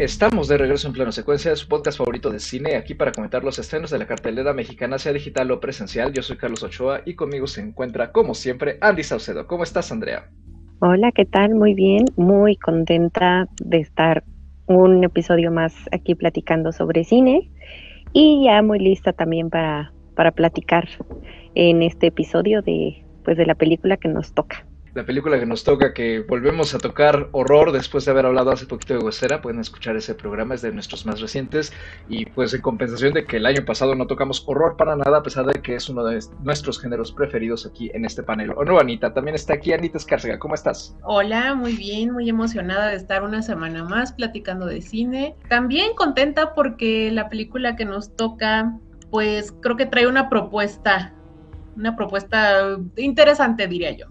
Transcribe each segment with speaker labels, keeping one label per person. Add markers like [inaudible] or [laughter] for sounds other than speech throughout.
Speaker 1: Estamos de regreso en pleno secuencia de su podcast favorito de cine, aquí para comentar los estrenos de la cartelera mexicana, sea digital o presencial. Yo soy Carlos Ochoa y conmigo se encuentra, como siempre, Andy Saucedo. ¿Cómo estás, Andrea?
Speaker 2: Hola, ¿qué tal? Muy bien, muy contenta de estar un episodio más aquí platicando sobre cine y ya muy lista también para, para platicar en este episodio de, pues, de la película que nos toca
Speaker 1: la película que nos toca, que volvemos a tocar horror después de haber hablado hace poquito de Huesera, pueden escuchar ese programa, es de nuestros más recientes, y pues en compensación de que el año pasado no tocamos horror para nada, a pesar de que es uno de nuestros géneros preferidos aquí en este panel. ¿O no, Anita? También está aquí Anita Escárcega, ¿cómo estás?
Speaker 3: Hola, muy bien, muy emocionada de estar una semana más platicando de cine. También contenta porque la película que nos toca, pues creo que trae una propuesta, una propuesta interesante, diría yo.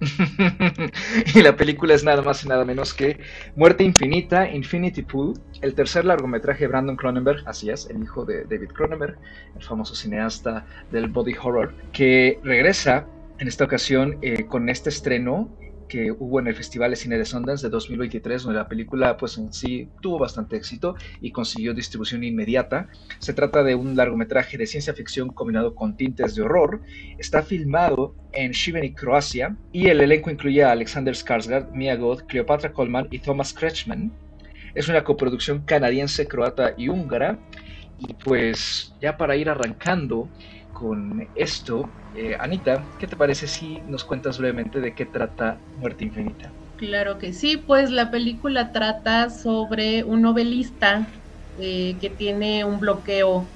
Speaker 3: [laughs]
Speaker 1: y la película es nada más y nada menos que Muerte Infinita, Infinity Pool, el tercer largometraje de Brandon Cronenberg, así es, el hijo de David Cronenberg, el famoso cineasta del body horror, que regresa en esta ocasión eh, con este estreno que hubo en el Festival de Cine de Sundance de 2023, donde la película pues en sí tuvo bastante éxito y consiguió distribución inmediata. Se trata de un largometraje de ciencia ficción combinado con tintes de horror. Está filmado en Šibenik, Croacia, y el elenco incluye a Alexander Skarsgård, Mia Goth, Cleopatra Colman y Thomas Kretschmann. Es una coproducción canadiense, croata y húngara. Y pues ya para ir arrancando, con esto, eh, Anita, ¿qué te parece si nos cuentas brevemente de qué trata Muerte Infinita?
Speaker 3: Claro que sí, pues la película trata sobre un novelista eh, que tiene un bloqueo,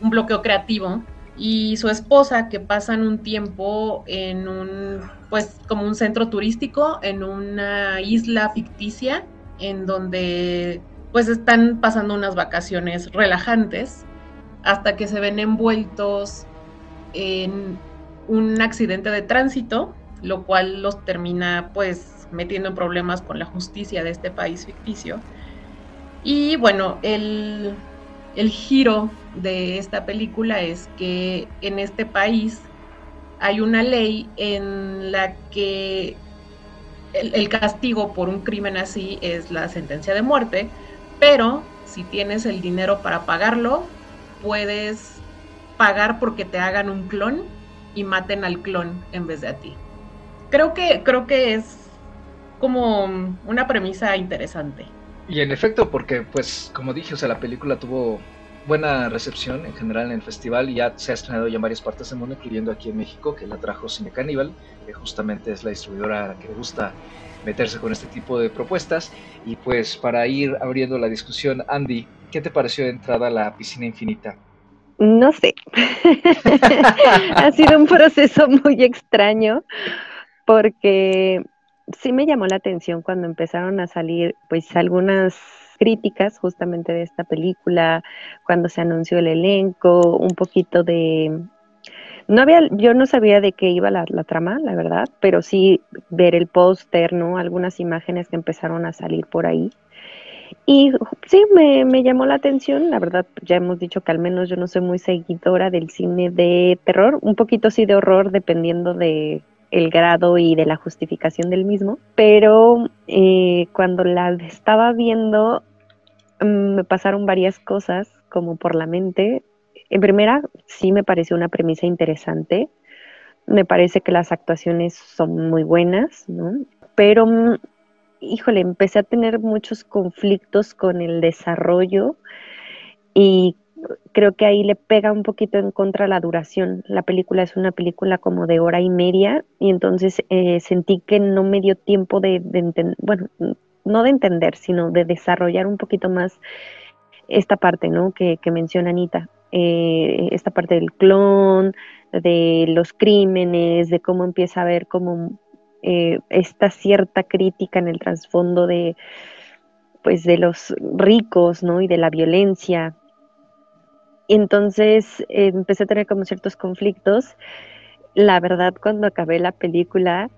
Speaker 3: un bloqueo creativo y su esposa que pasan un tiempo en un, pues como un centro turístico, en una isla ficticia, en donde pues están pasando unas vacaciones relajantes hasta que se ven envueltos en un accidente de tránsito, lo cual los termina pues metiendo en problemas con la justicia de este país ficticio. Y bueno, el, giro de esta película es que en este país hay una ley en la que el, el, castigo por un crimen así es la sentencia de muerte, pero si tienes el dinero para pagarlo, puedes pagar porque te hagan un clon y maten al clon en vez de a ti. Creo que, creo que es como una premisa interesante.
Speaker 1: Y en efecto, porque pues como dije, o sea, la película tuvo buena recepción en general en el festival y ya se ha estrenado ya en varias partes del mundo, incluyendo aquí en México, que la trajo Cine Caníbal, que justamente es la distribuidora que le gusta meterse con este tipo de propuestas. Y pues para ir abriendo la discusión, Andy, ¿qué te pareció de entrada la piscina infinita?
Speaker 2: No sé. [laughs] ha sido un proceso muy extraño porque sí me llamó la atención cuando empezaron a salir pues algunas críticas justamente de esta película, cuando se anunció el elenco, un poquito de no había, yo no sabía de qué iba la, la trama, la verdad, pero sí ver el póster, ¿no? Algunas imágenes que empezaron a salir por ahí. Y sí, me, me, llamó la atención, la verdad, ya hemos dicho que al menos yo no soy muy seguidora del cine de terror, un poquito sí de horror dependiendo de el grado y de la justificación del mismo, pero eh, cuando la estaba viendo mm, me pasaron varias cosas como por la mente. En primera, sí me pareció una premisa interesante, me parece que las actuaciones son muy buenas, ¿no? Pero mm, híjole, empecé a tener muchos conflictos con el desarrollo y creo que ahí le pega un poquito en contra la duración. La película es una película como de hora y media y entonces eh, sentí que no me dio tiempo de, entender, bueno, no de entender, sino de desarrollar un poquito más esta parte, ¿no? Que, menciona Anita, eh, esta parte del clon, de los crímenes, de cómo empieza a ver como eh, esta cierta crítica en el trasfondo de pues de los ricos, ¿no? Y de la violencia. entonces empecé a tener como ciertos conflictos. La verdad, cuando acabé la película,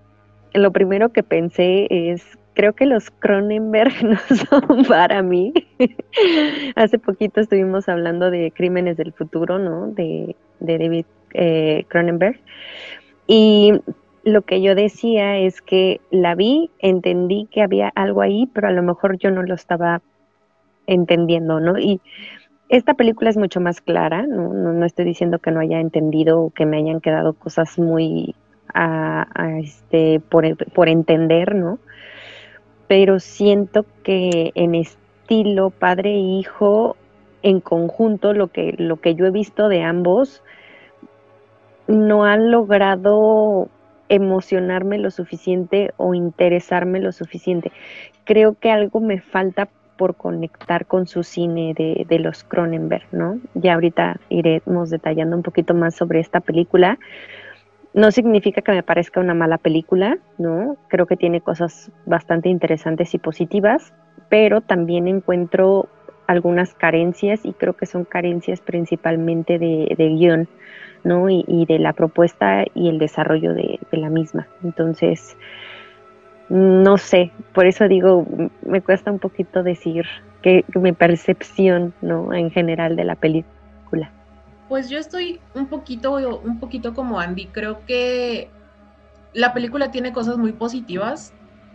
Speaker 2: lo primero que pensé es, creo que los Cronenberg [laughs] no son para mí. [laughs] Hace poquito estuvimos hablando de Crímenes del Futuro, ¿no? De, David eh, Cronenberg. Y lo que yo decía es que la vi, entendí que había algo ahí, pero a lo mejor yo no lo estaba entendiendo, ¿no? Y esta película es mucho más clara, ¿no? No, estoy diciendo que no haya entendido o que me hayan quedado cosas muy a, este, por, por entender, ¿no? Pero siento que en estilo padre e hijo, en conjunto, lo que, lo que yo he visto de ambos, no han logrado emocionarme lo suficiente o interesarme lo suficiente. Creo que algo me falta por conectar con su cine de, de los Cronenberg, ¿no? Ya ahorita iremos detallando un poquito más sobre esta película. No significa que me parezca una mala película, ¿no? Creo que tiene cosas bastante interesantes y positivas, pero también encuentro algunas carencias y creo que son carencias principalmente de, de guion, ¿no? Y, de la propuesta y el desarrollo de, la misma. Entonces, no sé, por eso digo, me cuesta un poquito decir que, mi percepción, ¿no? En general de la película.
Speaker 3: Pues yo estoy un poquito, un poquito como Andy. Creo que la película tiene cosas muy positivas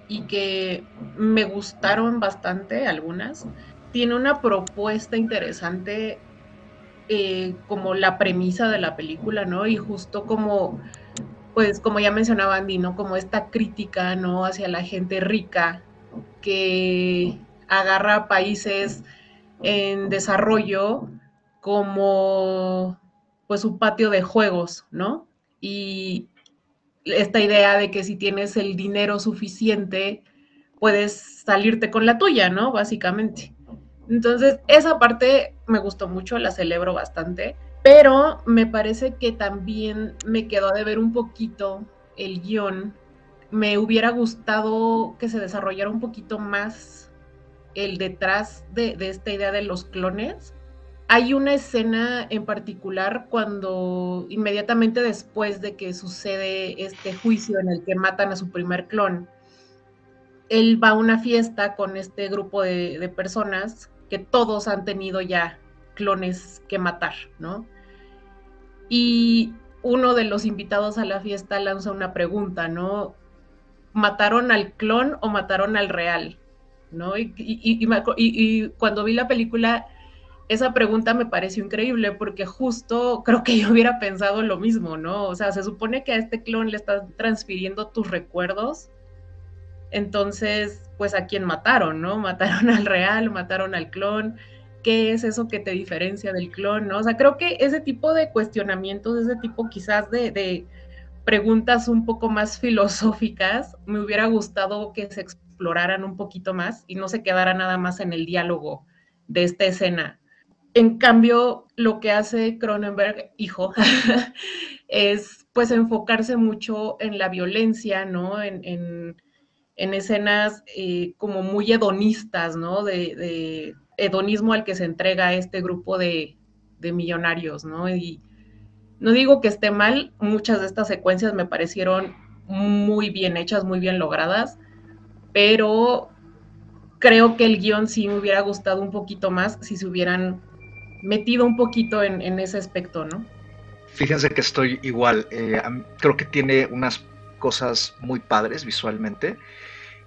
Speaker 3: y que me gustaron bastante algunas. Tiene una propuesta interesante eh, como la premisa de la película, ¿no? Y justo como, pues como ya mencionaba Andy, ¿no? Como esta crítica, ¿no? Hacia la gente rica que agarra países en desarrollo como pues su patio de juegos, ¿no? Y esta idea de que si tienes el dinero suficiente, puedes salirte con la tuya, ¿no? Básicamente. Entonces, esa parte me gustó mucho, la celebro bastante, pero me parece que también me quedó de ver un poquito el guion. Me hubiera gustado que se desarrollara un poquito más el detrás de, esta idea de los clones. Hay una escena en particular cuando inmediatamente después de que sucede este juicio en el que matan a su primer clon, él va a una fiesta con este grupo de personas que todos han tenido ya clones que matar, ¿no? Y uno de los invitados a la fiesta lanza una pregunta, ¿no? ¿Mataron al clon o mataron al real? ¿No? Y, cuando vi la película, esa pregunta me pareció increíble porque justo creo que yo hubiera pensado lo mismo, ¿no? O sea, se supone que a este clon le estás transfiriendo tus recuerdos entonces, pues a quién mataron, ¿no? Mataron al real, mataron al clon. ¿Qué es eso que te diferencia del clon, no? O sea, creo que ese tipo de cuestionamientos, ese tipo quizás de, preguntas un poco más filosóficas, me hubiera gustado que se exploraran un poquito más y no se quedara nada más en el diálogo de esta escena. En cambio, lo que hace Cronenberg, hijo, [laughs] es pues enfocarse mucho en la violencia, ¿no? en en escenas eh, como muy hedonistas, ¿no? De, hedonismo al que se entrega este grupo de, millonarios, ¿no? Y no digo que esté mal, muchas de estas secuencias me parecieron muy bien hechas, muy bien logradas, pero creo que el guion sí me hubiera gustado un poquito más si se hubieran metido un poquito en, ese aspecto, ¿no?
Speaker 1: Fíjense que estoy igual, eh, creo que tiene unas cosas muy padres visualmente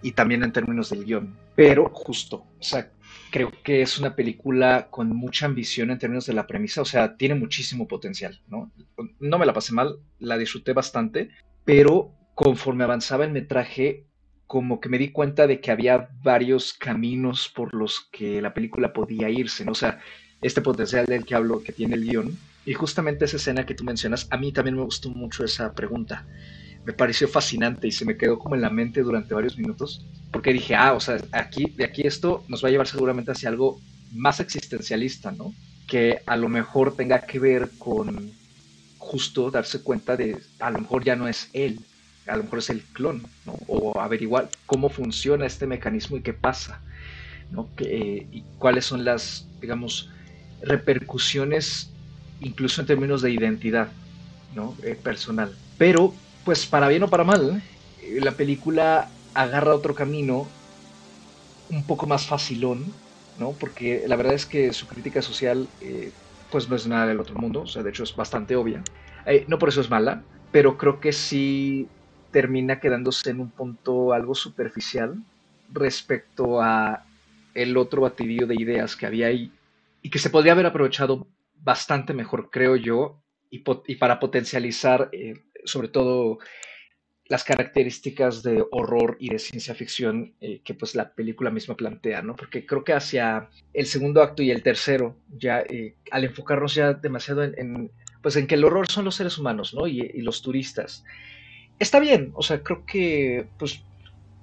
Speaker 1: y también en términos del guion. Pero justo, o sea, creo que es una película con mucha ambición en términos de la premisa, o sea, tiene muchísimo potencial, ¿no? No me la pasé mal, la disfruté bastante, pero conforme avanzaba el metraje, como que me di cuenta de que había varios caminos por los que la película podía irse, ¿no? O sea, este potencial del que hablo que tiene el guion. Y justamente esa escena que tú mencionas, a mí también me gustó mucho esa pregunta me pareció fascinante y se me quedó como en la mente durante varios minutos, porque dije, ah, o sea, aquí, de aquí esto nos va a llevar seguramente hacia algo más existencialista, ¿no? Que a lo mejor tenga que ver con justo darse cuenta de, a lo mejor ya no es él, a lo mejor es el clon, ¿no? O averiguar cómo funciona este mecanismo y qué pasa, ¿no? Que, y cuáles son las, digamos, repercusiones, incluso en términos de identidad, ¿no? Eh, personal. Pero pues para bien o para mal, eh, la película agarra otro camino un poco más facilón, ¿no? Porque la verdad es que su crítica social, eh, pues no es nada del otro mundo, o sea, de hecho es bastante obvia. Eh, no por eso es mala, pero creo que sí termina quedándose en un punto algo superficial respecto a el otro batidillo de ideas que había ahí y que se podría haber aprovechado bastante mejor, creo yo, y, para potencializar sobre todo las características de horror y de ciencia ficción eh, que pues la película misma plantea, ¿no? Porque creo que hacia el segundo acto y el tercero, ya eh, al enfocarnos ya demasiado en, pues en que el horror son los seres humanos, ¿no? Y, y, los turistas. Está bien, o sea, creo que pues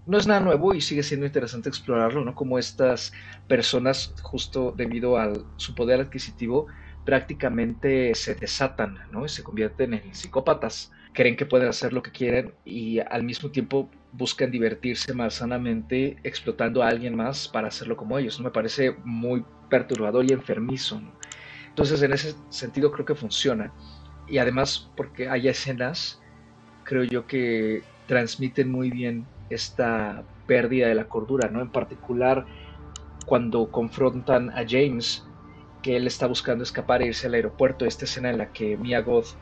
Speaker 1: no es nada nuevo y sigue siendo interesante explorarlo, ¿no? Como estas personas, justo debido a su poder adquisitivo, prácticamente se desatan, ¿no? Y se convierten en psicópatas. Creen que pueden hacer lo que quieren y al mismo tiempo buscan divertirse más sanamente explotando a alguien más para hacerlo como ellos. ¿no? Me parece muy perturbador y enfermizo. Entonces, en ese sentido creo que funciona. Y además, porque hay escenas, creo yo que transmiten muy bien esta pérdida de la cordura, ¿no? En particular cuando confrontan a James, que él está buscando escapar e irse al aeropuerto, esta escena en la que Mia Goth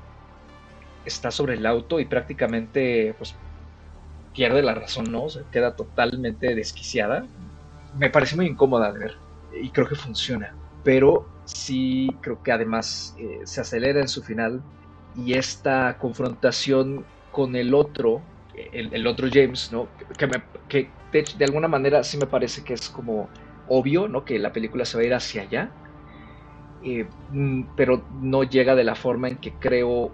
Speaker 1: está sobre el auto y prácticamente pues, pierde la razón, ¿no? Se queda totalmente desquiciada. Me parece muy incómoda de ver y creo que funciona, pero sí creo que además eh, se acelera en su final y esta confrontación con el otro el, otro James, ¿no? Que, que de, alguna manera sí me parece que es como obvio, ¿no? Que la película se va a ir hacia allá, eh, mm, pero no llega de la forma en que creo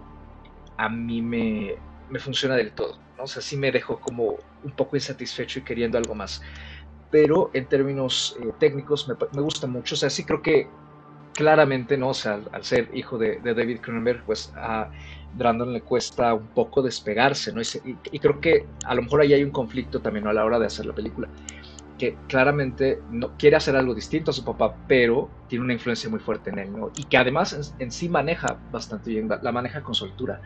Speaker 1: a mí me, me funciona del todo, ¿no? O sea, sí me dejó como un poco insatisfecho y queriendo algo más. Pero en términos eh, técnicos me, me, gusta mucho, o sea, sí creo que claramente, ¿no? O sea, al, ser hijo de, David Cronenberg, pues a Brandon le cuesta un poco despegarse, ¿no? Y, creo que a lo mejor ahí hay un conflicto también a la hora de hacer la película, que claramente no quiere hacer algo distinto a su papá, pero tiene una influencia muy fuerte en él, ¿no? Y que además en, sí maneja bastante bien, la, maneja con soltura,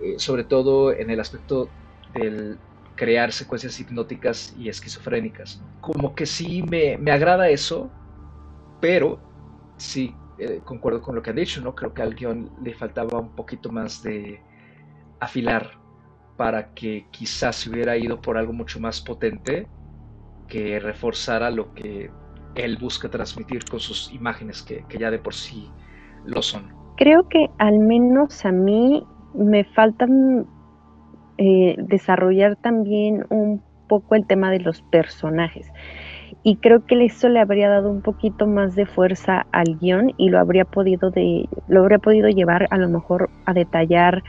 Speaker 1: eh, sobre todo en el aspecto del crear secuencias hipnóticas y esquizofrénicas. Como que sí me, me agrada eso, pero sí eh, concuerdo con lo que ha dicho, ¿no? Creo que al guion le faltaba un poquito más de afilar para que quizás se hubiera ido por algo mucho más potente que reforzara lo que él busca transmitir con sus imágenes, que, ya de por sí lo son.
Speaker 2: Creo que al menos a mí me faltan eh, desarrollar también un poco el tema de los personajes y creo que eso le habría dado un poquito más de fuerza al guion y lo habría podido de, lo habría podido llevar a lo mejor a detallar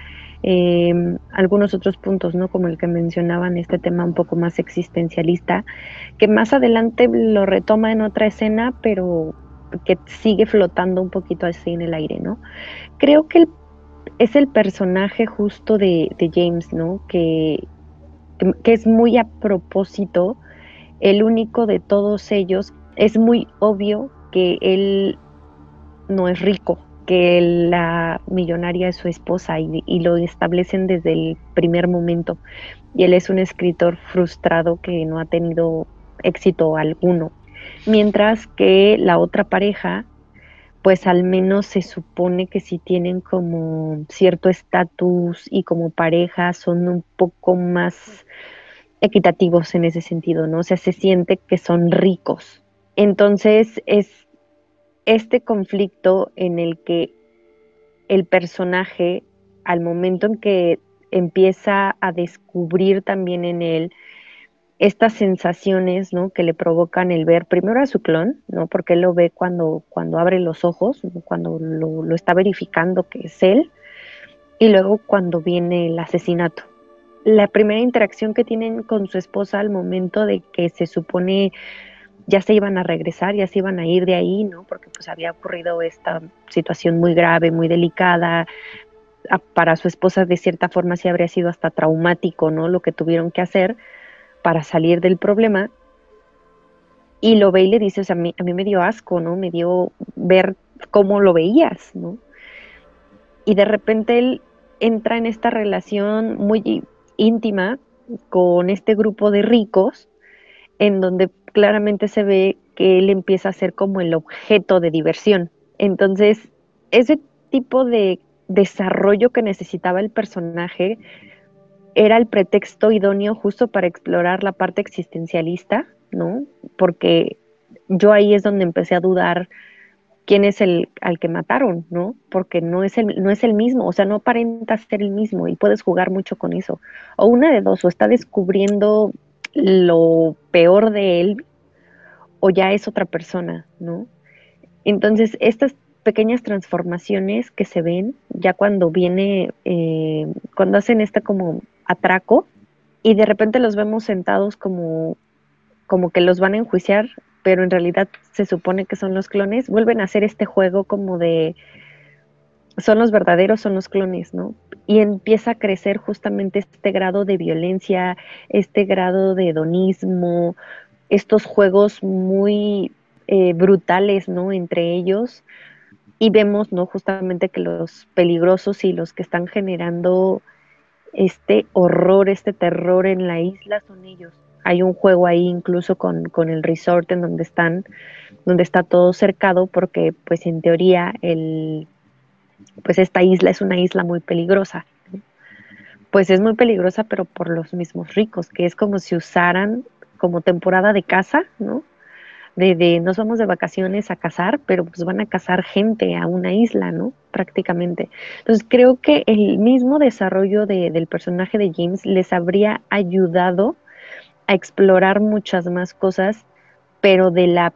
Speaker 2: em, algunos otros puntos, ¿no? Como el que mencionaban, este tema un poco más existencialista, que más adelante lo retoma en otra escena, pero que sigue flotando un poquito así en el aire, ¿no? Creo que es el personaje justo de, James, ¿no? Que, que es muy a propósito el único de todos ellos, es muy obvio que él no es rico, que la millonaria es su esposa y, lo establecen desde el primer momento. Y él es un escritor frustrado que no ha tenido éxito alguno. Mientras que la otra pareja, pues al menos se supone que si tienen como cierto estatus y como pareja son un poco más equitativos en ese sentido, ¿no? O sea, se siente que son ricos. Entonces es este conflicto en el que el personaje, al momento en que empieza a descubrir también en él estas sensaciones, ¿no? Que le provocan el ver primero a su clon, ¿no? Porque él lo ve cuando, cuando abre los ojos, cuando lo, lo está verificando que es él, y luego cuando viene el asesinato, la primera interacción que tienen con su esposa al momento de que se supone ya se iban a regresar, ya se iban a ir de ahí, ¿no? Porque pues había ocurrido esta situación muy grave, muy delicada. Para su esposa de cierta forma sí habría sido hasta traumático, ¿no? Lo que tuvieron que hacer para salir del problema. Y lo ve y le dice, o sea, a mí, a mí me dio asco, ¿no? Me dio ver cómo lo veías, ¿no? Y de repente él entra en esta relación muy íntima con este grupo de ricos, en donde claramente se ve que él empieza a ser como el objeto de diversión. Entonces, ese tipo de desarrollo que necesitaba el personaje era el pretexto idóneo justo para explorar la parte existencialista, ¿no? Porque yo ahí es donde empecé a dudar quién es el al que mataron, ¿no? Porque no es el, no es el mismo, o sea, no aparenta ser el mismo y puedes jugar mucho con eso. O una de dos, o está descubriendo lo peor de él o ya es otra persona, ¿no? Entonces, estas pequeñas transformaciones que se ven ya cuando viene, eh, cuando hacen este como atraco y de repente los vemos sentados como, como que los van a enjuiciar pero en realidad se supone que son los clones, vuelven a hacer este juego como de son los verdaderos, son los clones, ¿no? Y empieza a crecer justamente este grado de violencia, este grado de hedonismo, estos juegos muy eh, brutales, ¿no? Entre ellos. Y vemos, ¿no? Justamente que los peligrosos y los que están generando este horror, este terror en la isla son ellos hay un juego ahí incluso con, el resort en donde están, donde está todo cercado, porque pues en teoría el, pues esta isla es una isla muy peligrosa. Pues es muy peligrosa, pero por los mismos ricos, que es como si usaran como temporada de caza, ¿no? De, de nos vamos de vacaciones a cazar, pero pues van a cazar gente a una isla, ¿no? Prácticamente. Entonces creo que el mismo desarrollo de, del personaje de James les habría ayudado a explorar muchas más cosas, pero de la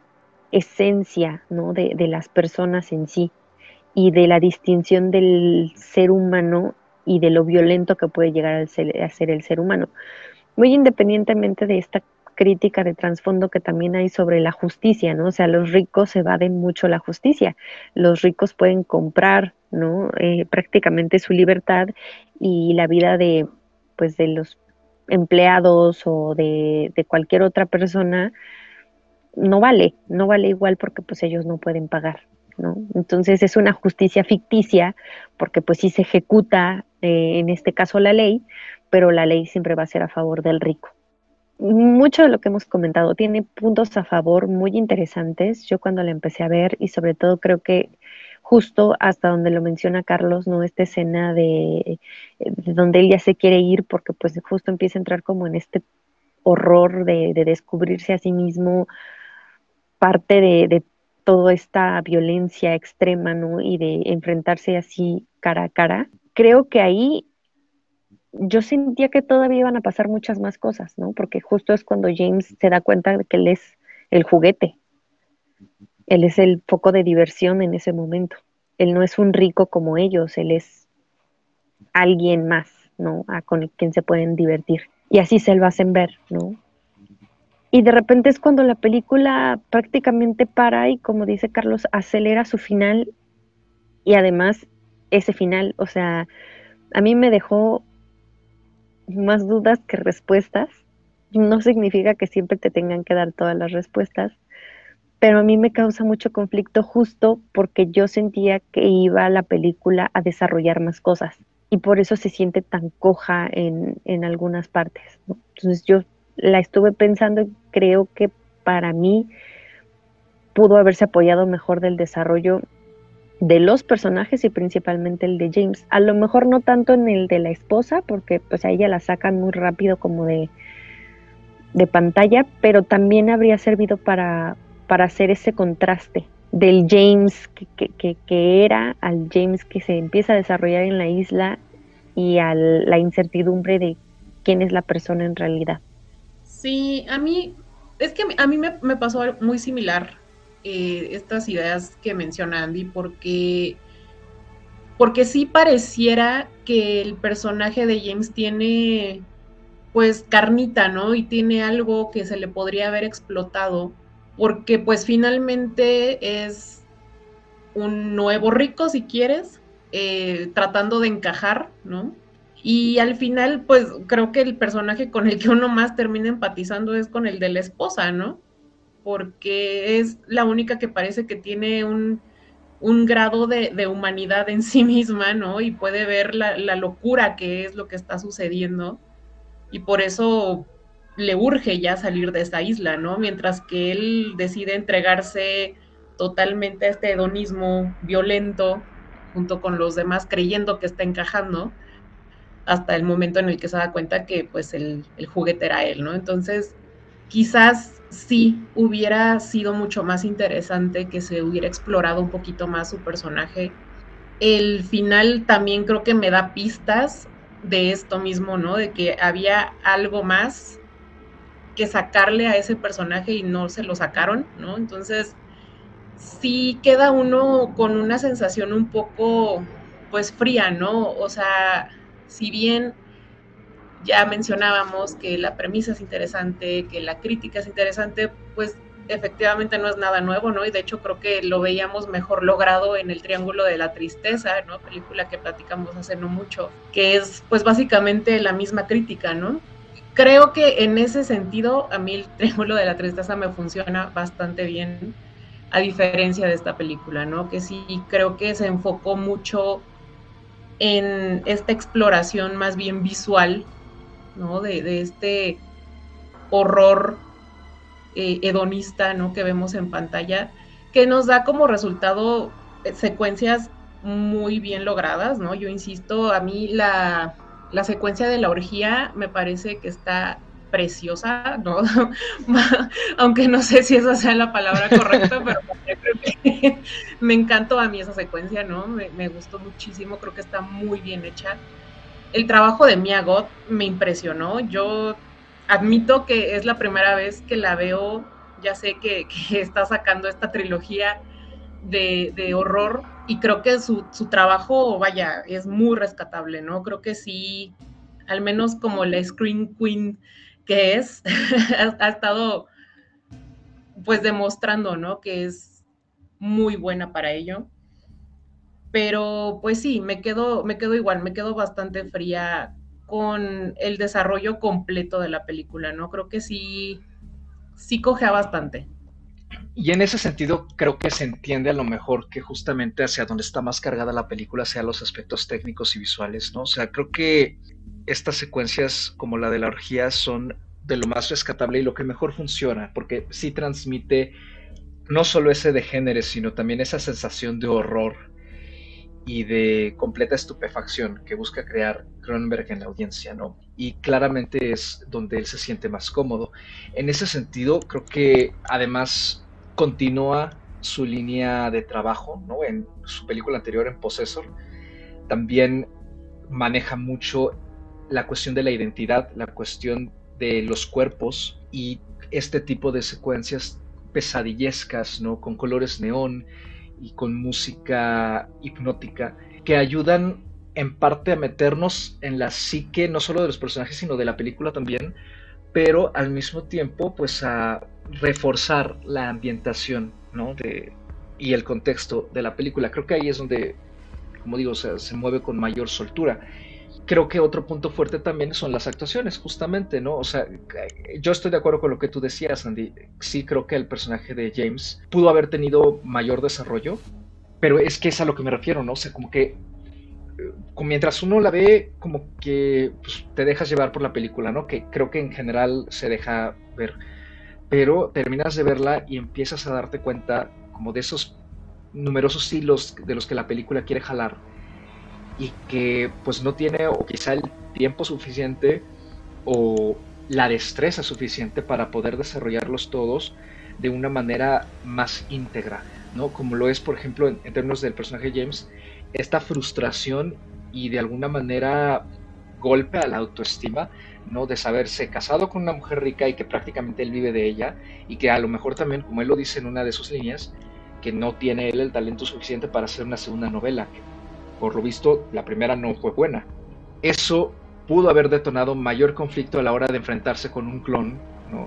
Speaker 2: esencia, ¿no? De, las personas en sí y de la distinción del ser humano y de lo violento que puede llegar a ser, el ser humano. Muy independientemente de esta crítica de trasfondo que también hay sobre la justicia, ¿no? O sea, los ricos evaden mucho la justicia. Los ricos pueden comprar, ¿no? Eh, prácticamente su libertad y la vida de, pues, de los empleados o de, cualquier otra persona, no vale, no vale igual porque pues ellos no pueden pagar, Entonces es una justicia ficticia porque pues sí se ejecuta eh, en este caso la ley, pero la ley siempre va a ser a favor del rico. Mucho de lo que hemos comentado tiene puntos a favor muy interesantes. Yo cuando la empecé a ver y sobre todo creo que justo hasta donde lo menciona Carlos, ¿no? Esta escena de, donde él ya se quiere ir porque pues justo empieza a entrar como en este horror de, descubrirse a sí mismo parte de, toda esta violencia extrema, ¿no? Y de enfrentarse así cara a cara. Creo que ahí yo sentía que todavía iban a pasar muchas más cosas, ¿no? Porque justo es cuando James se da cuenta de que él es el juguete, él es el foco de diversión en ese momento. Él no es un rico como ellos, él es alguien más, ¿no? A con quien se pueden divertir. Y así se lo hacen ver, ¿no? Y de repente es cuando la película prácticamente para y, como dice Carlos, acelera su final y además ese final, o sea, a mí me dejó más dudas que respuestas. No significa que siempre te tengan que dar todas las respuestas, pero a mí me causa mucho conflicto justo porque yo sentía que iba la película a desarrollar más cosas y por eso se siente tan coja en, en algunas partes. Entonces yo la estuve pensando y creo que para mí pudo haberse apoyado mejor del desarrollo de los personajes y principalmente el de James. A lo mejor no tanto en el de la esposa, porque pues a ella la sacan muy rápido como de, de pantalla, pero también habría servido para, para hacer ese contraste del James que, era al James que se empieza a desarrollar en la isla y a la incertidumbre de quién es la persona en realidad.
Speaker 3: Sí, a mí, es que a mí me, pasó muy similar eh, estas ideas que menciona Andy, porque, porque sí pareciera que el personaje de James tiene pues carnita, ¿no? Y tiene algo que se le podría haber explotado porque pues finalmente es un nuevo rico, si quieres, eh, tratando de encajar, ¿no? Y al final, pues creo que el personaje con el que uno más termina empatizando es con el de la esposa, ¿no? Porque es la única que parece que tiene un, grado de, humanidad en sí misma, ¿no? Y puede ver la, la locura que es lo que está sucediendo. Y por eso le urge ya salir de esa isla, ¿no? Mientras que él decide entregarse totalmente a este hedonismo violento junto con los demás creyendo que está encajando hasta el momento en el que se da cuenta que pues el, juguete era él, ¿no? Entonces, quizás sí hubiera sido mucho más interesante que se hubiera explorado un poquito más su personaje. El final también creo que me da pistas de esto mismo, ¿no? De que había algo más que sacarle a ese personaje y no se lo sacaron, ¿no? Entonces, sí queda uno con una sensación un poco, pues, fría, ¿no? O sea, si bien ya mencionábamos que la premisa es interesante, que la crítica es interesante, pues efectivamente no es nada nuevo, ¿no? Y de hecho creo que lo veíamos mejor logrado en el Triángulo de la Tristeza, ¿no? Película que platicamos hace no mucho, que es pues básicamente la misma crítica, ¿no? Creo que en ese sentido a mí el Triángulo de la Tristeza me funciona bastante bien, a diferencia de esta película, ¿no? Que sí creo que se enfocó mucho en esta exploración más bien visual, ¿no? De, este horror eh, hedonista, ¿no? Que vemos en pantalla, que nos da como resultado eh, secuencias muy bien logradas, ¿no? Yo insisto, a mí la, la secuencia de la orgía me parece que está preciosa, ¿no? [laughs] Aunque no sé si esa sea la palabra correcta, [laughs] pero me encantó a mí esa secuencia, ¿no? Me, gustó muchísimo, creo que está muy bien hecha. El trabajo de Mia Goth me impresionó. Yo admito que es la primera vez que la veo, ya sé que, está sacando esta trilogía de, horror y creo que su, su trabajo, vaya, es muy rescatable, ¿no? Creo que sí, al menos como la Screen Queen que es, [laughs] ha, estado pues demostrando, ¿no? Que es muy buena para ello. Pero pues sí, me quedo, me quedo igual, me quedo bastante fría con el desarrollo completo de la película, ¿no? Creo que sí, sí cogea bastante.
Speaker 1: Y en ese sentido creo que se entiende a lo mejor que justamente hacia donde está más cargada la película sea los aspectos técnicos y visuales, ¿no? O sea, creo que estas secuencias como la de la orgía son de lo más rescatable y lo que mejor funciona, porque sí transmite no solo ese de género, sino también esa sensación de horror y de completa estupefacción que busca crear Cronenberg en la audiencia, ¿no? Y claramente es donde él se siente más cómodo. En ese sentido, creo que además continúa su línea de trabajo, ¿no? En su película anterior, en Possessor, también maneja mucho la cuestión de la identidad, la cuestión de los cuerpos y este tipo de secuencias pesadillescas, ¿no? Con colores neón y con música hipnótica que ayudan en parte a meternos en la psique no solo de los personajes sino de la película también, pero al mismo tiempo pues a reforzar la ambientación, ¿no? De, y el contexto de la película. Creo que ahí es donde, como digo, se mueve con mayor soltura creo que otro punto fuerte también son las actuaciones, justamente, ¿no? O sea, yo estoy de acuerdo con lo que tú decías, Andy. Sí creo que el personaje de James pudo haber tenido mayor desarrollo, pero es que es a lo que me refiero, ¿no? O sea, como que eh, mientras uno la ve, como que pues, te dejas llevar por la película, ¿no? Que creo que en general se deja ver. Pero terminas de verla y empiezas a darte cuenta como de esos numerosos hilos de los que la película quiere jalar y que pues no tiene o quizá el tiempo suficiente o la destreza suficiente para poder desarrollarlos todos de una manera más íntegra, ¿no? Como lo es, por ejemplo, en, términos del personaje James, esta frustración y de alguna manera golpe a la autoestima, ¿no? De saberse casado con una mujer rica y que prácticamente él vive de ella y que a lo mejor también, como él lo dice en una de sus líneas, que no tiene él el talento suficiente para hacer una segunda novela, por lo visto, la primera no fue buena. Eso pudo haber detonado mayor conflicto a la hora de enfrentarse con un clon, ¿no?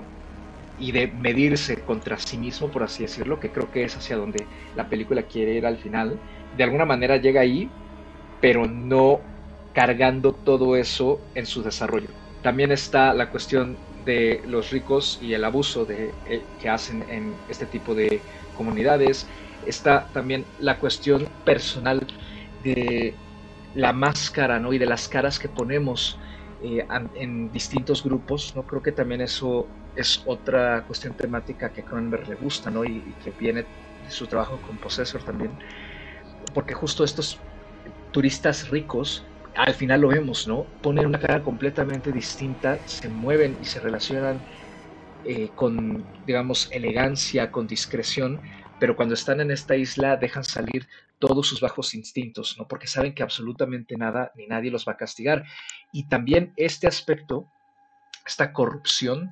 Speaker 1: Y de medirse contra sí mismo, por así decirlo, que creo que es hacia donde la película quiere ir al final. De alguna manera llega ahí, pero no cargando todo eso en su desarrollo. También está la cuestión de los ricos y el abuso eh, que hacen en este tipo de comunidades. Está también la cuestión personal de la máscara, ¿no? Y de las caras que ponemos eh, en distintos grupos, ¿no? Creo que también eso es otra cuestión temática que a Cronenberg le gusta, ¿no? Y, que viene de su trabajo con Possessor también. Porque justo estos turistas ricos, al final lo vemos, ¿no? Ponen una cara completamente distinta, se mueven y se relacionan eh, con, digamos, elegancia, con discreción, pero cuando están en esta isla dejan salir todos sus bajos instintos, ¿no? Porque saben que absolutamente nada ni nadie los va a castigar. Y también este aspecto, esta corrupción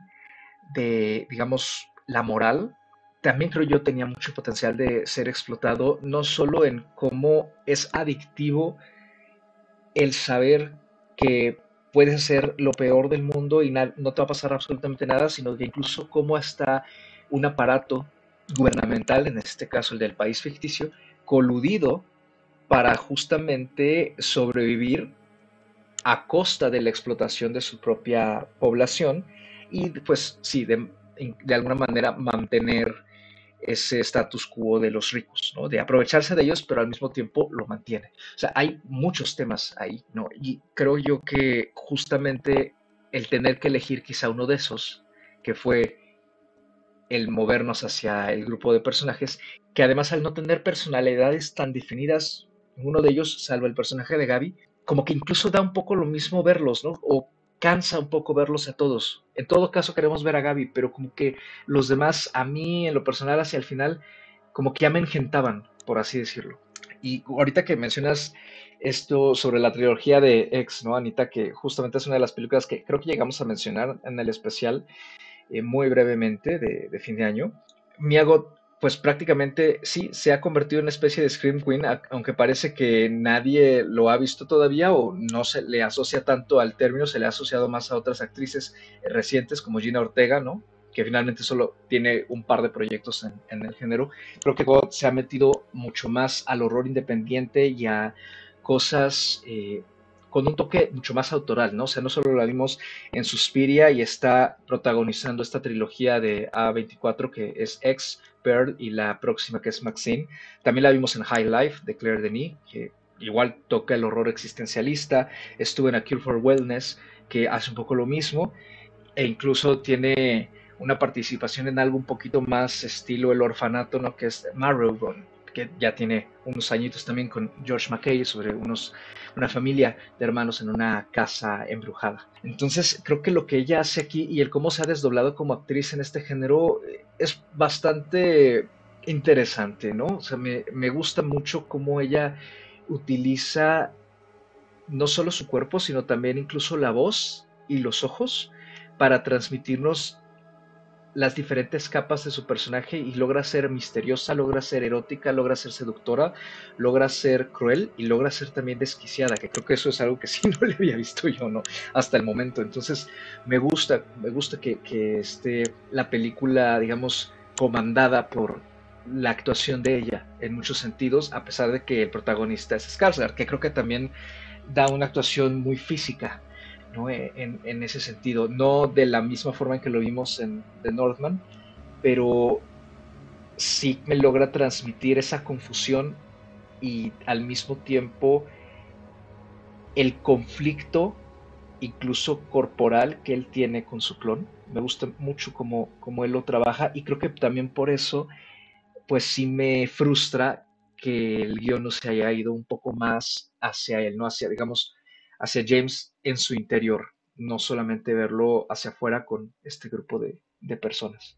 Speaker 1: de, digamos, la moral, también creo yo tenía mucho potencial de ser explotado, no solo en cómo es adictivo el saber que puedes ser lo peor del mundo y no te va a pasar absolutamente nada, sino que incluso cómo está un aparato gubernamental, en este caso el del país ficticio, coludido para justamente sobrevivir a costa de la explotación de su propia población y pues sí, de, de alguna manera mantener ese status quo de los ricos, ¿no? De aprovecharse de ellos, pero al mismo tiempo lo mantiene. O sea, hay muchos temas ahí, ¿no? Y creo yo que justamente el tener que elegir quizá uno de esos, que fue el movernos hacia el grupo de personajes, que además al no tener personalidades tan definidas, uno de ellos, salvo el personaje de Gaby, como que incluso da un poco lo mismo verlos, ¿no? O cansa un poco verlos a todos. En todo caso queremos ver a Gaby, pero como que los demás, a mí en lo personal hacia el final, como que ya me engentaban, por así decirlo. Y ahorita que mencionas esto sobre la trilogía de X, ¿no, Anita? Que justamente es una de las películas que creo que llegamos a mencionar en el especial eh, muy brevemente de, fin de año. Miyago pues prácticamente sí, se ha convertido en una especie de Scream Queen, aunque parece que nadie lo ha visto todavía o no se le asocia tanto al término, se le ha asociado más a otras actrices recientes como Gina Ortega, ¿no? que finalmente solo tiene un par de proyectos en, el género. Creo que God se ha metido mucho más al horror independiente y a cosas eh, con un toque mucho más autoral, ¿no? O sea, no solo la vimos en Suspiria y está protagonizando esta trilogía de A24 que es X, Pearl y la próxima que es Maxine. También la vimos en High Life de Claire Denis, que igual toca el horror existencialista. Estuvo en A Cure for Wellness, que hace un poco lo mismo. E incluso tiene una participación en algo un poquito más estilo El Orfanato, ¿no? Que es Marrowbone que ya tiene unos añitos también con George McKay sobre unos, una familia de hermanos en una casa embrujada. Entonces creo que lo que ella hace aquí y el cómo se ha desdoblado como actriz en este género eh, es bastante interesante, ¿no? O sea, me, me gusta mucho cómo ella utiliza no solo su cuerpo, sino también incluso la voz y los ojos para transmitirnos las diferentes capas de su personaje y logra ser misteriosa, logra ser erótica, logra ser seductora, logra ser cruel y logra ser también desquiciada, que creo que eso es algo que [laughs] sí no le había visto yo, ¿no? Hasta el momento. Entonces, me gusta, me gusta que, esté la película, digamos, comandada por la actuación de ella en muchos sentidos, a pesar de que el protagonista es Skarsgård, que creo que también da una actuación muy física e, en, ese sentido. No de la misma forma en que lo vimos en The Northman, pero sí me logra transmitir esa confusión y al mismo tiempo el conflicto, incluso corporal, que él tiene con su clon. Me gusta mucho cómo, cómo él lo trabaja y creo que también por eso, pues sí me frustra que el guion no se haya ido un poco más hacia él, no hacia, digamos, hacia James en su interior, no solamente verlo hacia afuera con este grupo de, personas.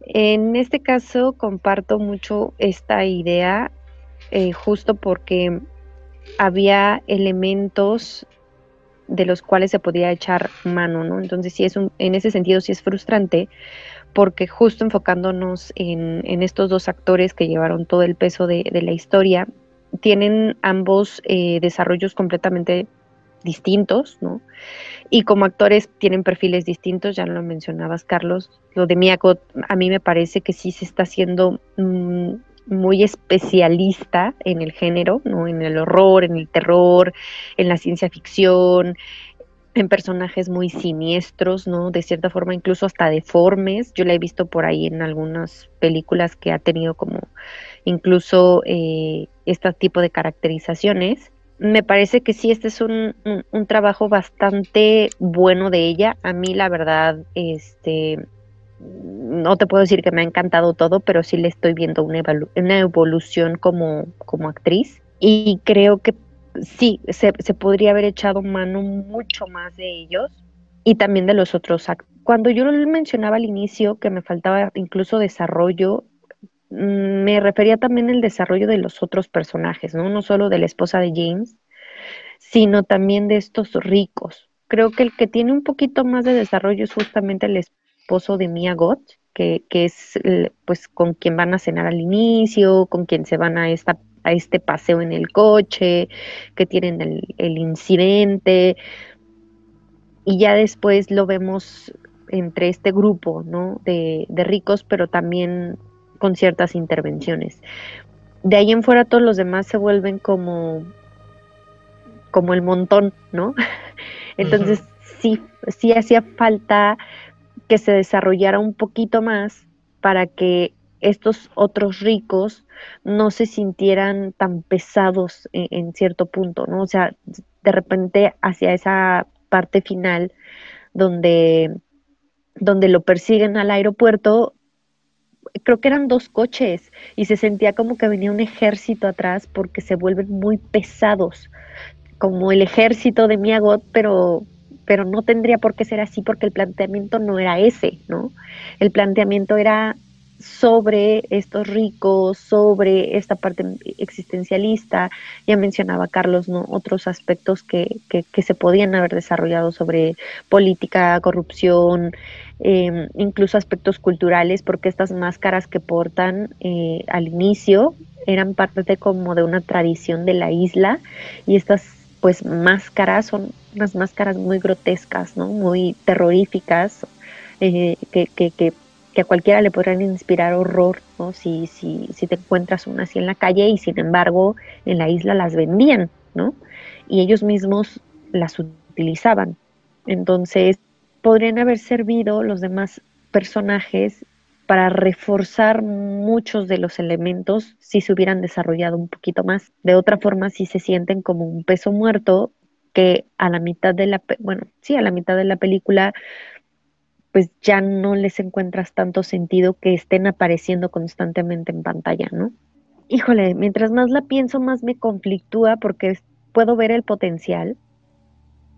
Speaker 2: En este caso comparto mucho esta idea, eh, justo porque había elementos de los cuales se podía echar mano, ¿no? Entonces sí es un, en ese sentido sí es frustrante, porque justo enfocándonos en, estos dos actores que llevaron todo el peso de, la historia, tienen ambos eh, desarrollos completamente distintos, ¿no? Y como actores tienen perfiles distintos, ya lo mencionabas, Carlos. Lo de Miyako a mí me parece que sí se está haciendo mm, muy especialista en el género, ¿no? En el horror, en el terror, en la ciencia ficción, en personajes muy siniestros, ¿no? De cierta forma incluso hasta deformes. Yo la he visto por ahí en algunas películas que ha tenido como incluso eh, este tipo de caracterizaciones me parece que sí, este es un, trabajo bastante bueno de ella. A mí, la verdad, este, no te puedo decir que me ha encantado todo, pero sí le estoy viendo una, evolución como, como actriz. Y creo que sí, se, se, podría haber echado mano mucho más de ellos y también de los otros cuando yo mencionaba al inicio que me faltaba incluso desarrollo, me refería también al desarrollo de los otros personajes, ¿no? No solo de la esposa de James, sino también de estos ricos. Creo que el que tiene un poquito más de desarrollo es justamente el esposo de Mia Gott, que, es pues con quien van a cenar al inicio, con quien se van a esta a este paseo en el coche, que tienen el, el incidente, y ya después lo vemos entre este grupo ¿no? de, de, ricos, pero también con ciertas intervenciones. De ahí en fuera todos los demás se vuelven como, como el montón, ¿no? [laughs] Entonces sí, sí hacía falta que se desarrollara un poquito más para que estos otros ricos no se sintieran tan pesados en, en, cierto punto, ¿no? O sea, de repente hacia esa parte final donde donde lo persiguen al aeropuerto, creo que eran dos coches y se sentía como que venía un ejército atrás porque se vuelven muy pesados, como el ejército de Miagot, pero pero no tendría por qué ser así porque el planteamiento no era ese, ¿no? El planteamiento era sobre estos ricos, sobre esta parte existencialista. Ya mencionaba Carlos, ¿no? Otros aspectos que, que, se podían haber desarrollado sobre política, corrupción, em, incluso aspectos culturales, porque estas máscaras que portan eh, al inicio eran parte como de una tradición de la isla y estas pues máscaras son unas máscaras muy grotescas, ¿no? Muy terroríficas, eh, que, que, que que a cualquiera le podrían inspirar horror, ¿no? Si, si, si te encuentras una así en la calle y sin embargo en la isla las vendían, ¿no? Y ellos mismos las utilizaban. Entonces, podrían haber servido los demás personajes para reforzar muchos de los elementos si se hubieran desarrollado un poquito más. De otra forma, si se sienten como un peso muerto que a la mitad de la, bueno, sí, a la mitad de la película pues ya no les encuentras tanto sentido que estén apareciendo constantemente en pantalla, ¿no? Híjole, mientras más la pienso, más me conflictúa porque puedo ver el potencial,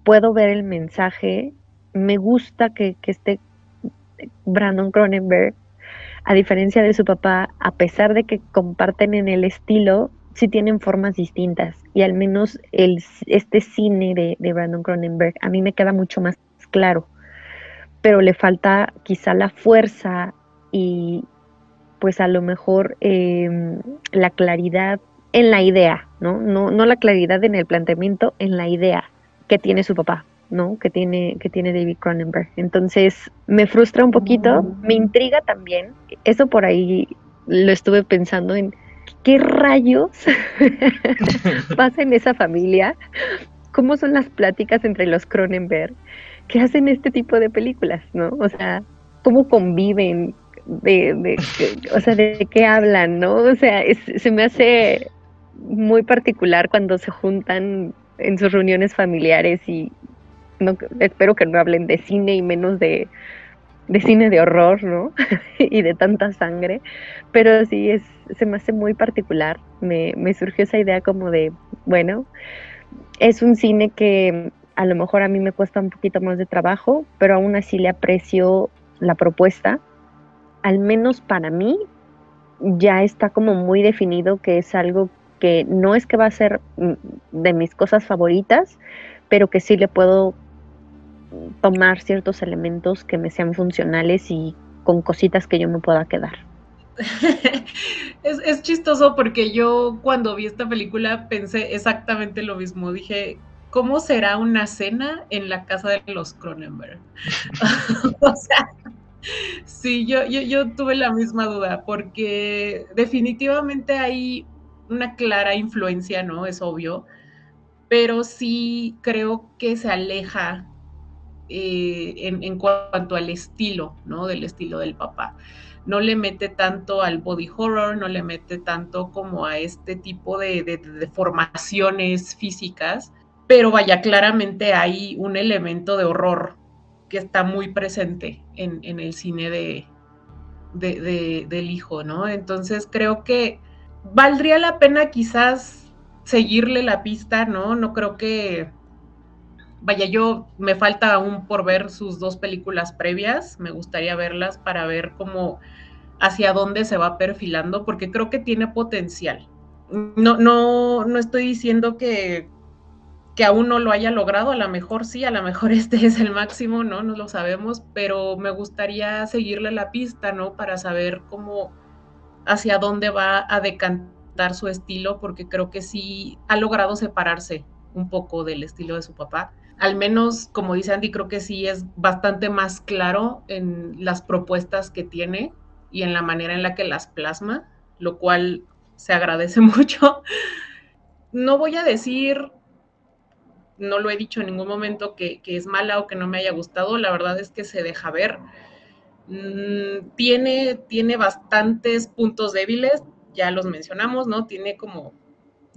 Speaker 2: puedo ver el mensaje, me gusta que, que esté Brandon Cronenberg, a diferencia de su papá, a pesar de que comparten en el estilo, sí tienen formas distintas. Y al menos el, este cine de, de Brandon Cronenberg a mí me queda mucho más claro pero le falta quizá la fuerza y pues a lo mejor em, la claridad en la idea, ¿no? ¿no? No la claridad en el planteamiento, en la idea que tiene su papá, ¿no? Que tiene, que tiene David Cronenberg. Entonces, me frustra un poquito, me intriga también. Eso por ahí lo estuve pensando en qué rayos [laughs] pasa en esa familia, cómo son las pláticas entre los Cronenberg que hacen este tipo de películas, ¿no? O sea, cómo conviven, de, o sea, de qué hablan, ¿no? O sea, se me hace muy particular cuando se juntan en sus reuniones familiares y espero que no hablen de cine y menos de, de cine de horror, ¿no? [laughs] y de tanta sangre, pero sí es, se me hace muy particular. Me, me surgió esa idea como de, bueno, es un cine que a lo mejor a mí me cuesta un poquito más de trabajo, pero aún así le aprecio la propuesta. Al menos para mí ya está como muy definido que es algo que no es que va a ser mm, de mis cosas favoritas, pero que sí le puedo tomar ciertos elementos que me sean funcionales y con cositas que yo me pueda quedar. [laughs]
Speaker 3: es, es, chistoso porque yo cuando vi esta película pensé exactamente lo mismo. Dije, ¿cómo será una cena en la casa de los Cronenberg? [laughs] o sea, sí, yo, yo, yo tuve la misma duda, porque definitivamente hay una clara influencia, ¿no? Es obvio, pero sí creo que se aleja eh, en, cuanto al estilo, ¿no? Del estilo del papá. No le mete tanto al body horror, no le mete tanto como a este tipo de, de, de formaciones físicas, pero vaya, claramente hay un elemento de horror que está muy presente en, el cine de, del hijo, ¿no? Entonces creo que valdría la pena quizás seguirle la pista, ¿no? No creo que, vaya, yo me falta aún por ver sus dos películas previas, me gustaría verlas para ver cómo hacia dónde se va perfilando, porque creo que tiene potencial. No, no, no estoy diciendo que, que aún no lo haya logrado, a lo mejor sí, a lo mejor [laughs] este es el máximo, ¿no? No lo sabemos, pero me gustaría seguirle la pista, ¿no? Para saber cómo, hacia dónde va a decantar su estilo, porque creo que sí ha logrado separarse un poco del estilo de su papá. Al menos, como dice Andy, creo que sí es bastante más claro en las propuestas que tiene y en la manera en la que las plasma, lo cual se agradece [laughs] mucho. No voy a decir no lo he dicho en ningún momento que, es mala o que no me haya gustado, la verdad es que se deja ver. Mm, tiene, tiene bastantes puntos débiles, ya los mencionamos, ¿no? Tiene como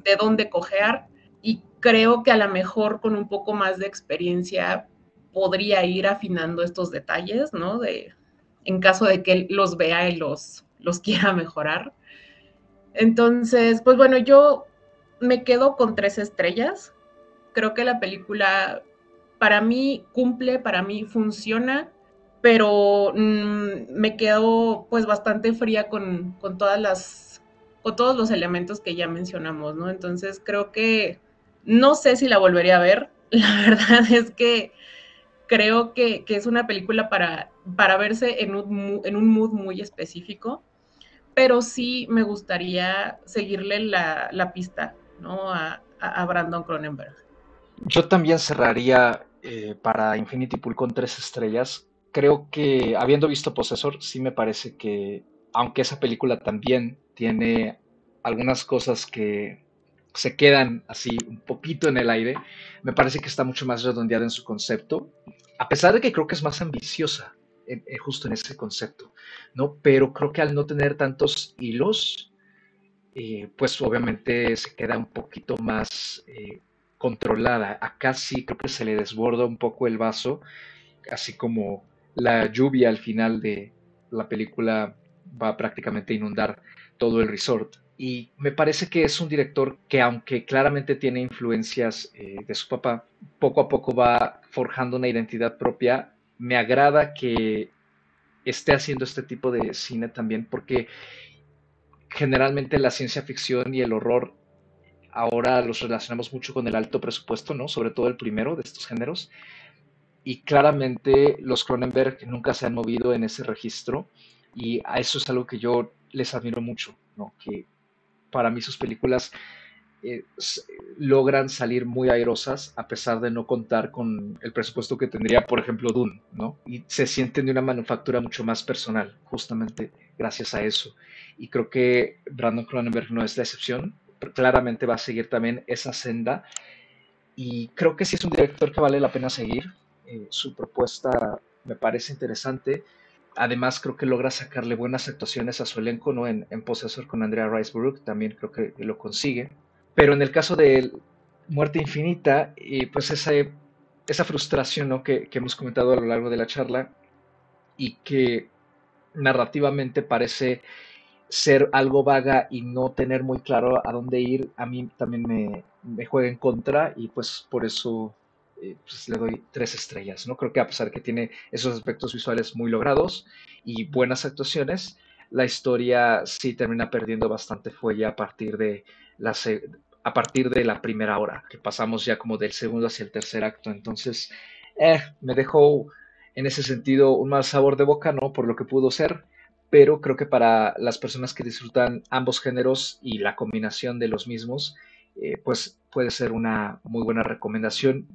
Speaker 3: de dónde cojear y creo que a lo mejor con un poco más de experiencia podría ir afinando estos detalles, ¿no? De, en caso de que los vea y los, los quiera mejorar. Entonces, pues bueno, yo me quedo con tres estrellas creo que la película para mí cumple, para mí funciona, pero mm, me quedo pues bastante fría con, todas las, con todos los elementos que ya mencionamos, ¿no? Entonces creo que no sé si la volvería a ver. [laughs] La verdad es que creo que, es una película para, para verse en un, en un mood muy específico, pero sí me gustaría seguirle la, pista, ¿no? A, a Brandon Cronenberg.
Speaker 1: Yo también cerraría eh, para Infinity Pool con tres estrellas. Creo que habiendo visto Possessor, sí me parece que, aunque esa película también tiene algunas cosas que se quedan así un poquito en el aire, me parece que está mucho más redondeada en su concepto, a pesar de que creo que es más ambiciosa justo en ese concepto, ¿no? Pero creo que al no tener tantos hilos, eh, pues obviamente se queda un poquito más eh, controlada. Acá sí creo que se le desborda un poco el vaso, así como la lluvia al final de la película va prácticamente a inundar todo el resort. Y me parece que es un director que aunque claramente tiene influencias eh, de su papá, poco a poco va forjando una identidad propia. Me agrada que esté haciendo este tipo de cine también porque generalmente la ciencia ficción y el horror ahora los relacionamos mucho con el alto presupuesto, ¿no? Sobre todo el primero de estos géneros. Y claramente los Cronenberg nunca se han movido en ese registro y a eso es algo que yo les admiro mucho, ¿no? Que para mí sus películas eh, logran salir muy airosas a pesar de no contar con el presupuesto que tendría, por ejemplo, Dune, ¿no? Y se sienten de una manufactura mucho más personal, justamente gracias a eso. Y creo que Brandon Cronenberg no es la excepción claramente va a seguir también esa senda. Y creo que sí es un director que vale la pena seguir. Eh, su propuesta me parece interesante. Además, creo que logra sacarle buenas actuaciones a su elenco, ¿no? En, en Possessor con Andrea Riseborough, también creo que, lo consigue. Pero en el caso de Muerte Infinita, y pues esa, esa frustración ¿no? que hemos comentado a lo largo de la charla y que narrativamente parece ser algo vaga y no tener muy claro a dónde ir, a mí también me, juega en contra y pues por eso eh, pues le doy tres estrellas, ¿no? Creo que a pesar que tiene esos aspectos visuales muy logrados y buenas actuaciones, la historia sí termina perdiendo bastante fuelle a partir de la, a partir de la primera hora, que pasamos ya como del segundo hacia el tercer acto. Entonces, eh, me dejó en ese sentido un mal sabor de boca, ¿no? Por lo que pudo ser pero creo que para las personas que disfrutan ambos géneros y la combinación de los mismos, eh, pues puede ser una muy buena recomendación.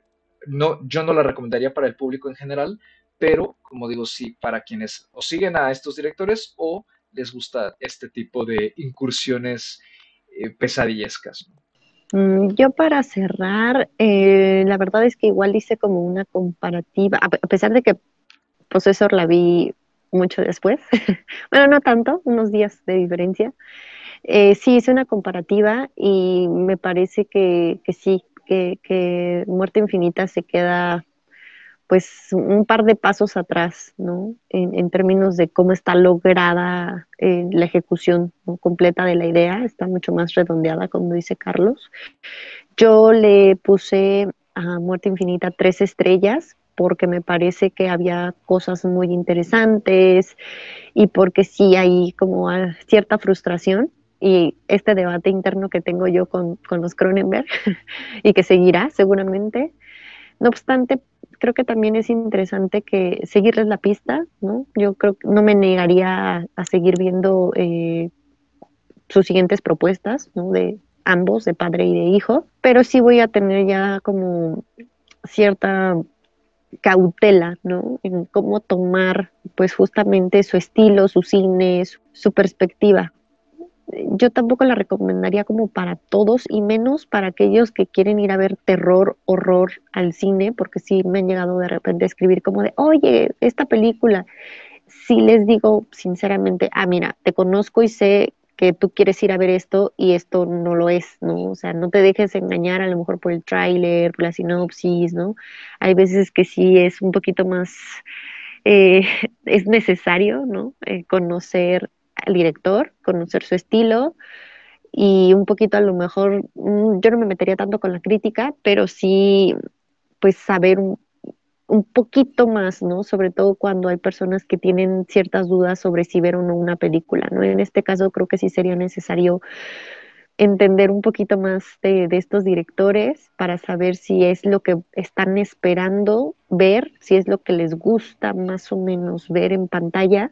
Speaker 1: No, yo no la recomendaría para el público en general, pero como digo, sí para quienes o siguen a estos directores o les gusta este tipo de incursiones eh, pesadillescas.
Speaker 2: Mm, yo para cerrar, eh, la verdad es que igual hice como una comparativa, a pesar de que Possessor la vi mucho después, [laughs] bueno, no tanto, unos días de diferencia. Eh, sí, hice una comparativa y me parece que, sí, que, Muerte Infinita se queda pues un par de pasos atrás, ¿no? En, términos de cómo está lograda eh, la ejecución completa de la idea, está mucho más redondeada, como dice Carlos. Yo le puse a Muerte Infinita tres estrellas porque me parece que había cosas muy interesantes y porque sí hay como cierta frustración y este debate interno que tengo yo con, con los Cronenberg [laughs] y que seguirá seguramente. No obstante, creo que también es interesante que seguirles la pista, ¿no? Yo creo que no me negaría a, seguir viendo eh, sus siguientes propuestas, ¿no? De ambos, de padre y de hijo, pero sí voy a tener ya como cierta cautela, ¿no? En cómo tomar, pues justamente su estilo, su cine, su perspectiva yo tampoco la recomendaría como para todos y menos para aquellos que quieren ir a ver terror, horror al cine, porque sí me han llegado de repente a escribir como de, oye, esta película, sí les digo sinceramente, ah, mira, te conozco y sé que tú quieres ir a ver esto y esto no lo es, ¿no? O sea, no te dejes engañar a lo mejor por el tráiler, por la sinopsis, ¿no? Hay veces que sí es un poquito más, eh, [laughs] es necesario, ¿no? Eh, conocer al director, conocer su estilo y un poquito a lo mejor, mm, yo no me metería tanto con la crítica, pero sí pues saber un, poquito más, ¿no? Sobre todo cuando hay personas que tienen ciertas dudas sobre si ver o no una película, ¿no? En este caso creo que sí sería necesario entender un poquito más de, de, estos directores para saber si es lo que están esperando ver, si es lo que les gusta más o menos ver en pantalla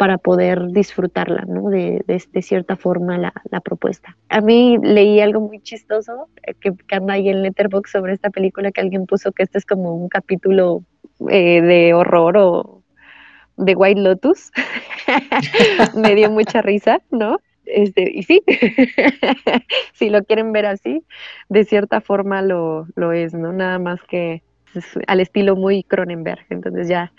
Speaker 2: para poder disfrutarla, ¿no? De, cierta forma la, propuesta. A mí leí algo muy chistoso eh, que, que, anda ahí en Letterboxd sobre esta película que alguien puso que este es como un capítulo eh, de horror o de White Lotus. [laughs] Me dio mucha risa, ¿no? Este, y sí, [laughs] si lo quieren ver así, de cierta forma lo es, ¿no? Nada más que al estilo muy Cronenberg. Entonces ya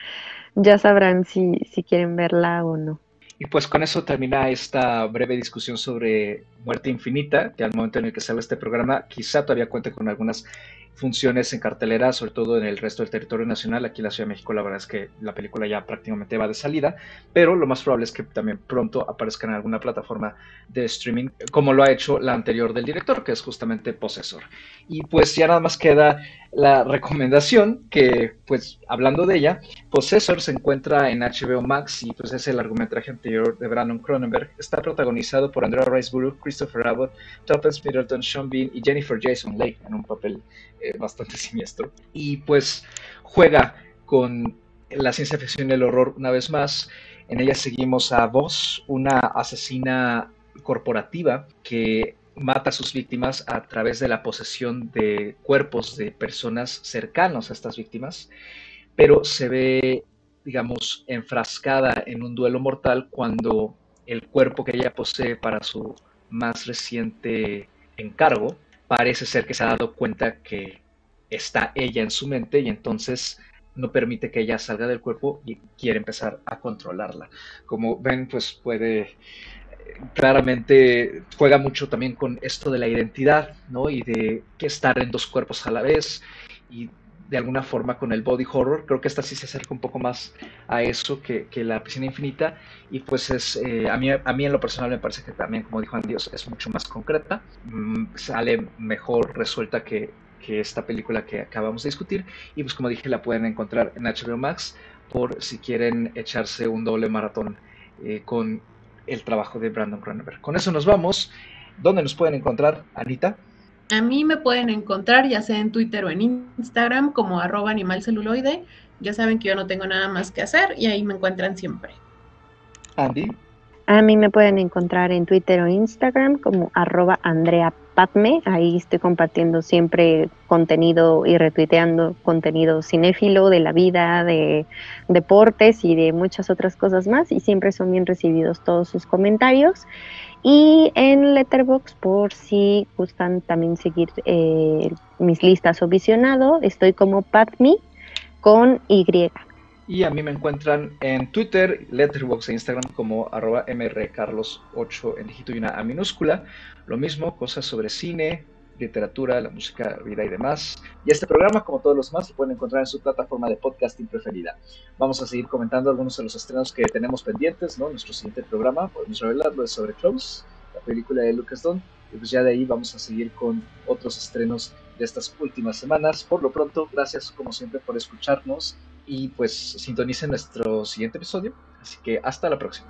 Speaker 2: ya sabrán si, si quieren verla o no.
Speaker 1: Y pues con eso termina esta breve discusión sobre Muerte Infinita, que al momento en el que sale este programa quizá todavía cuente con algunas funciones en cartelera, sobre todo en el resto del territorio nacional. Aquí en la Ciudad de México la verdad es que la película ya prácticamente va de salida, pero lo más probable es que también pronto aparezca en alguna plataforma de streaming, como lo ha hecho la anterior del director, que es justamente Possessor. Y pues ya nada más queda la recomendación que, pues hablando de ella, Possessor se encuentra en HBO Max y pues es el largometraje anterior de Brandon Cronenberg. Está protagonizado por Andrea Riseborough, Christopher Abbott, Thomas Middleton, Sean Bean y Jennifer Jason Leigh en un papel eh, bastante [laughs] siniestro. Y pues juega con la ciencia ficción y el horror una vez más. En ella seguimos a Voss, una asesina corporativa que mata a sus víctimas a través de la posesión de cuerpos de personas cercanos a estas víctimas, pero se ve, digamos, enfrascada en un duelo mortal cuando el cuerpo que ella posee para su más reciente encargo parece ser que se ha dado cuenta que está ella en su mente y entonces no permite que ella salga del cuerpo y quiere empezar a controlarla. Como ven, pues puede claramente juega mucho también con esto de la identidad, ¿no? Y de que estar en dos cuerpos a la vez y de alguna forma con el body horror. Creo que esta sí se acerca un poco más a eso que, la piscina infinita. Y pues es, eh, a, mí, a mí en lo personal me parece que también, como dijo Andy, es mucho más concreta. Mm, sale mejor resuelta que, esta película que acabamos de discutir. Y pues como dije, la pueden encontrar en HBO Max por si quieren echarse un doble maratón eh, con el trabajo de Brandon Cronenberg. Con eso nos vamos. ¿Dónde nos pueden encontrar, Anita?
Speaker 3: A mí me pueden encontrar ya sea en Twitter o en Instagram como arroba animalceluloide. Ya saben que yo no tengo nada más que hacer y ahí me encuentran siempre.
Speaker 1: Andy.
Speaker 2: A mí me pueden encontrar en Twitter o Instagram como arroba Andrea Patme. Ahí estoy compartiendo siempre contenido y retuiteando contenido cinéfilo de la vida, de deportes y de muchas otras cosas más. Y siempre son bien recibidos todos sus comentarios. Y en Letterbox, por si gustan también seguir eh, mis listas o visionado, estoy como Patme con Y.
Speaker 1: Y a mí me encuentran en Twitter, Letterboxd e Instagram como arroba mrcarlos8 en dígito y una A minúscula. Lo mismo, cosas sobre cine, literatura, la música, vida y demás. Y este programa, como todos los demás, se pueden encontrar en su plataforma de podcasting preferida. Vamos a seguir comentando algunos de los estrenos que tenemos pendientes, ¿no? Nuestro siguiente programa, podemos revelarlo, es sobre Close, la película de Lucas Don. Y pues ya de ahí vamos a seguir con otros estrenos de estas últimas semanas. Por lo pronto, gracias como siempre por escucharnos y pues sintonicen nuestro siguiente episodio. Así que hasta la próxima.